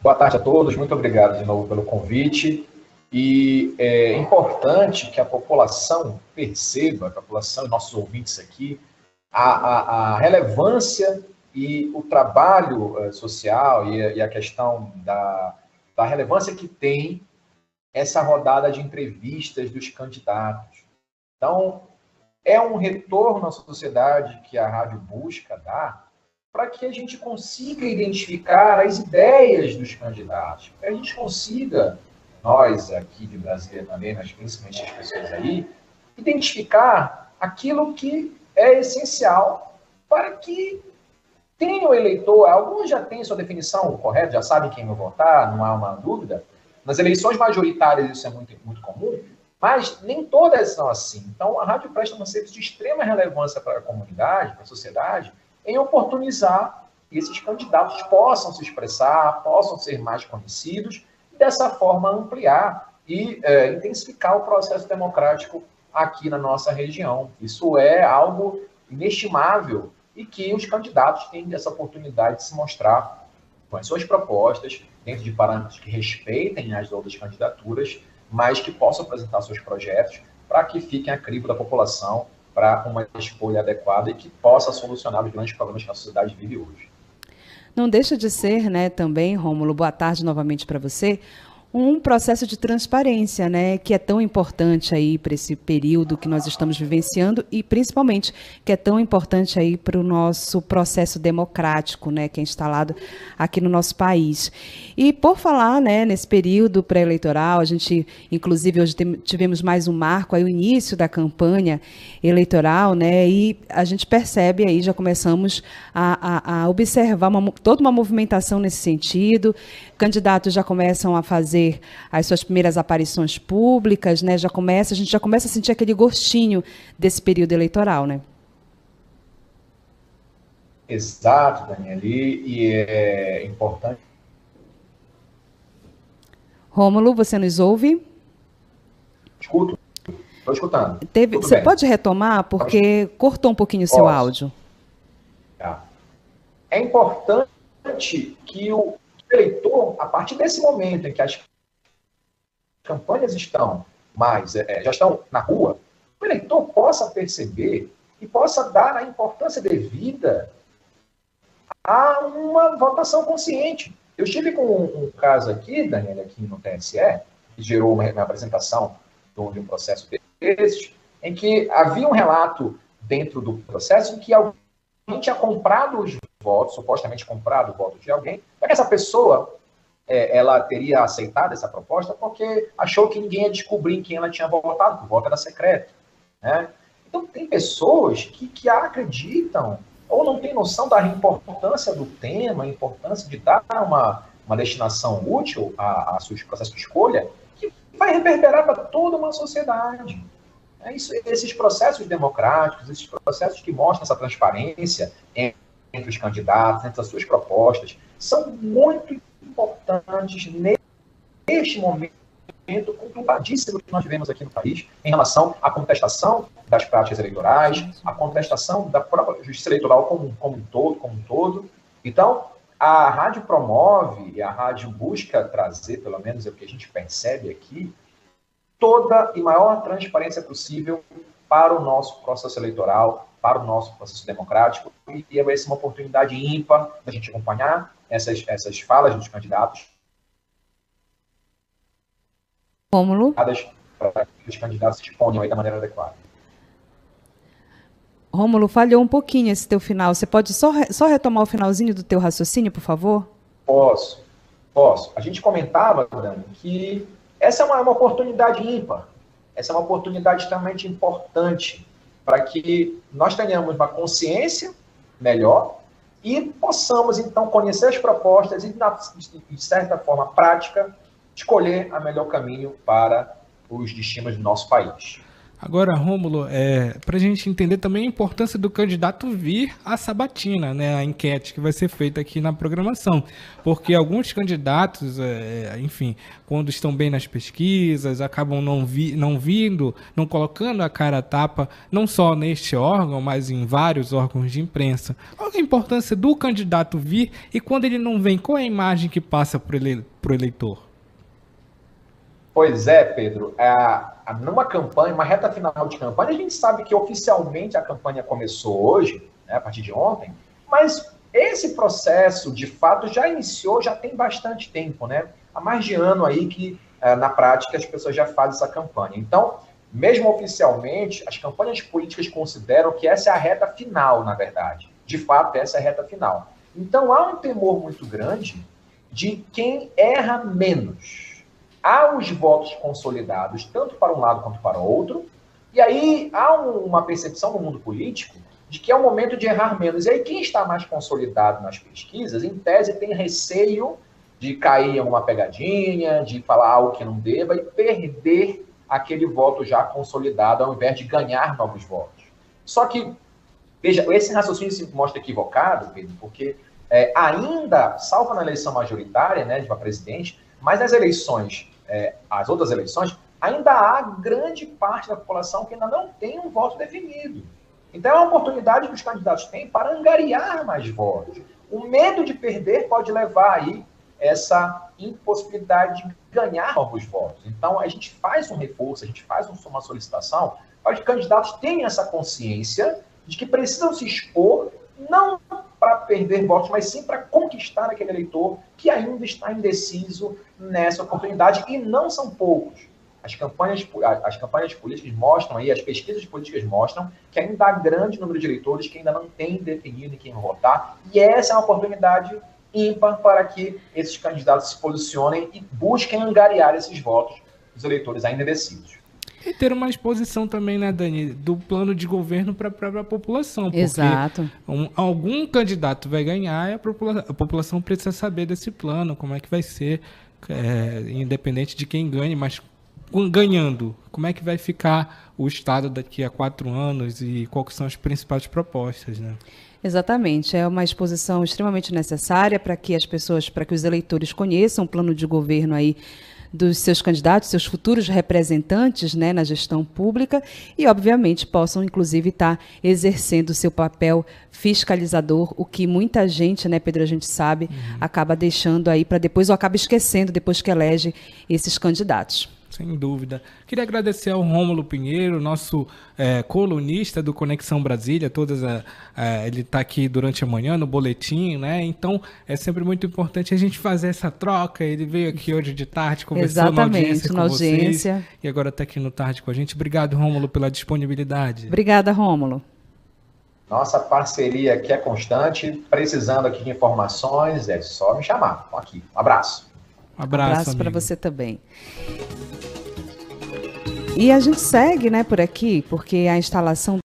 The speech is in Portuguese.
Boa tarde a todos, muito obrigado de novo pelo convite. E é importante que a população perceba, a população e nossos ouvintes aqui, a, a, a relevância e o trabalho uh, social e a, e a questão da, da relevância que tem essa rodada de entrevistas dos candidatos. Então, é um retorno à sociedade que a rádio busca dar para que a gente consiga identificar as ideias dos candidatos, para que a gente consiga, nós aqui de Brasília também, mas principalmente as pessoas aí, identificar aquilo que é essencial para que tenha o eleitor, alguns já têm sua definição correta, já sabem quem vai votar, não há uma dúvida. Nas eleições majoritárias isso é muito, muito comum, mas nem todas são assim. Então, a rádio presta um serviço de extrema relevância para a comunidade, para a sociedade, em oportunizar que esses candidatos possam se expressar, possam ser mais conhecidos, e dessa forma ampliar e é, intensificar o processo democrático aqui na nossa região. Isso é algo inestimável e que os candidatos têm essa oportunidade de se mostrar com as suas propostas, dentro de parâmetros que respeitem as outras candidaturas, mas que possam apresentar seus projetos para que fiquem a crivo da população para uma escolha adequada e que possa solucionar os grandes problemas que a sociedade vive hoje. Não deixa de ser, né, também, Rômulo, boa tarde novamente para você, um processo de transparência, né, que é tão importante aí para esse período que nós estamos vivenciando e principalmente que é tão importante aí para o nosso processo democrático, né, que é instalado aqui no nosso país. E por falar, né, nesse período pré-eleitoral, a gente, inclusive, hoje tivemos mais um marco aí o início da campanha eleitoral, né, e a gente percebe aí já começamos a, a, a observar uma, toda uma movimentação nesse sentido. Candidatos já começam a fazer fazer as suas primeiras aparições públicas, né? Já começa, a gente já começa a sentir aquele gostinho desse período eleitoral, né? Exato, Daniela, e é importante. Rômulo, você nos ouve? Escuto. Estou escutando. Teve, você bem. pode retomar, porque Posso? cortou um pouquinho o seu áudio. Tá. É importante que o eleitor, a partir desse momento em que as campanhas estão mais, é, já estão na rua, o eleitor possa perceber e possa dar a importância devida a uma votação consciente. Eu estive com um, um caso aqui, Daniela, aqui no TSE, que gerou uma, uma apresentação de um processo desse, em que havia um relato dentro do processo em que alguém tinha comprado os votos, supostamente comprado o voto de alguém, para que essa pessoa é, ela teria aceitado essa proposta porque achou que ninguém ia descobrir em quem ela tinha votado, o voto era secreto. Né? Então, tem pessoas que, que acreditam ou não têm noção da importância do tema, a importância de dar uma, uma destinação útil a, a seus processos de escolha, que vai reverberar para toda uma sociedade. É isso, esses processos democráticos, esses processos que mostram essa transparência entre os candidatos, entre as suas propostas, são muito importantes neste momento conturbadíssimo que nós vivemos aqui no país em relação à contestação das práticas eleitorais, à contestação da própria justiça eleitoral como, como um todo, como um todo. Então, a rádio promove e a rádio busca trazer, pelo menos é o que a gente percebe aqui, toda e maior transparência possível para o nosso processo eleitoral, para o nosso processo democrático, e vai ser uma oportunidade ímpar da gente acompanhar essas, essas falas dos candidatos. Rômulo? Para que os candidatos se exponham aí da maneira adequada. Rômulo, falhou um pouquinho esse teu final. Você pode só, só retomar o finalzinho do teu raciocínio, por favor? Posso, posso. A gente comentava, Dani, que essa é uma, uma oportunidade ímpar. Essa é uma oportunidade extremamente importante para que nós tenhamos uma consciência melhor e possamos, então, conhecer as propostas e, de certa forma prática, escolher a melhor caminho para os destinos do nosso país. Agora, Rômulo, é, para a gente entender também a importância do candidato vir à sabatina, né, a enquete que vai ser feita aqui na programação, porque alguns candidatos, é, enfim, quando estão bem nas pesquisas, acabam não, vi, não vindo, não colocando a cara a tapa, não só neste órgão, mas em vários órgãos de imprensa. Qual é a importância do candidato vir e quando ele não vem, qual é a imagem que passa para o eleitor? Pois é, Pedro. É, numa campanha, uma reta final de campanha, a gente sabe que oficialmente a campanha começou hoje, né, a partir de ontem, mas esse processo, de fato, já iniciou, já tem bastante tempo, né? Há mais de ano aí que, é, na prática, as pessoas já fazem essa campanha. Então, mesmo oficialmente, as campanhas políticas consideram que essa é a reta final, na verdade. De fato, essa é a reta final. Então, há um temor muito grande de quem erra menos há os votos consolidados, tanto para um lado quanto para o outro, e aí há um, uma percepção no mundo político de que é o momento de errar menos. E aí quem está mais consolidado nas pesquisas, em tese, tem receio de cair em alguma pegadinha, de falar algo que não deva e perder aquele voto já consolidado ao invés de ganhar novos votos. Só que, veja, esse raciocínio se mostra equivocado, Pedro, porque é, ainda, salvo na eleição majoritária, né, de para presidente, mas nas eleições, é, as outras eleições, ainda há grande parte da população que ainda não tem um voto definido. Então é uma oportunidade que os candidatos têm para angariar mais votos. O medo de perder pode levar aí essa impossibilidade de ganhar novos votos. Então a gente faz um reforço, a gente faz uma solicitação para que os candidatos tenham essa consciência de que precisam se expor não perder votos, mas sim para conquistar aquele eleitor que ainda está indeciso nessa oportunidade, e não são poucos. As campanhas, as campanhas políticas mostram aí, as pesquisas políticas mostram que ainda há grande número de eleitores que ainda não têm definido em quem votar, e essa é uma oportunidade ímpar para que esses candidatos se posicionem e busquem angariar esses votos dos eleitores ainda indecisos. E ter uma exposição também, né, Dani, do plano de governo para a própria população. Porque Exato. Um, algum candidato vai ganhar e a população, a população precisa saber desse plano, como é que vai ser, é, independente de quem ganhe, mas ganhando, como é que vai ficar o Estado daqui a quatro anos e quais são as principais propostas, né? Exatamente, é uma exposição extremamente necessária para que as pessoas, para que os eleitores conheçam o plano de governo aí dos seus candidatos, seus futuros representantes né, na gestão pública e, obviamente, possam, inclusive, estar exercendo o seu papel fiscalizador, o que muita gente, né, Pedro, a gente sabe, uhum. acaba deixando aí para depois ou acaba esquecendo depois que elege esses candidatos. Sem dúvida. Queria agradecer ao Rômulo Pinheiro, nosso é, colunista do Conexão Brasília. Todas a, a, ele está aqui durante a manhã no boletim, né? Então é sempre muito importante a gente fazer essa troca. Ele veio aqui hoje de tarde, conversou Exatamente, na audiência com na audiência. vocês. E agora está aqui no tarde com a gente. Obrigado, Rômulo, pela disponibilidade. Obrigada, Rômulo. Nossa parceria aqui é constante. Precisando aqui de informações, é só me chamar. Estou aqui. Um abraço. Um abraço, abraço para você também. E a gente segue, né, por aqui, porque a instalação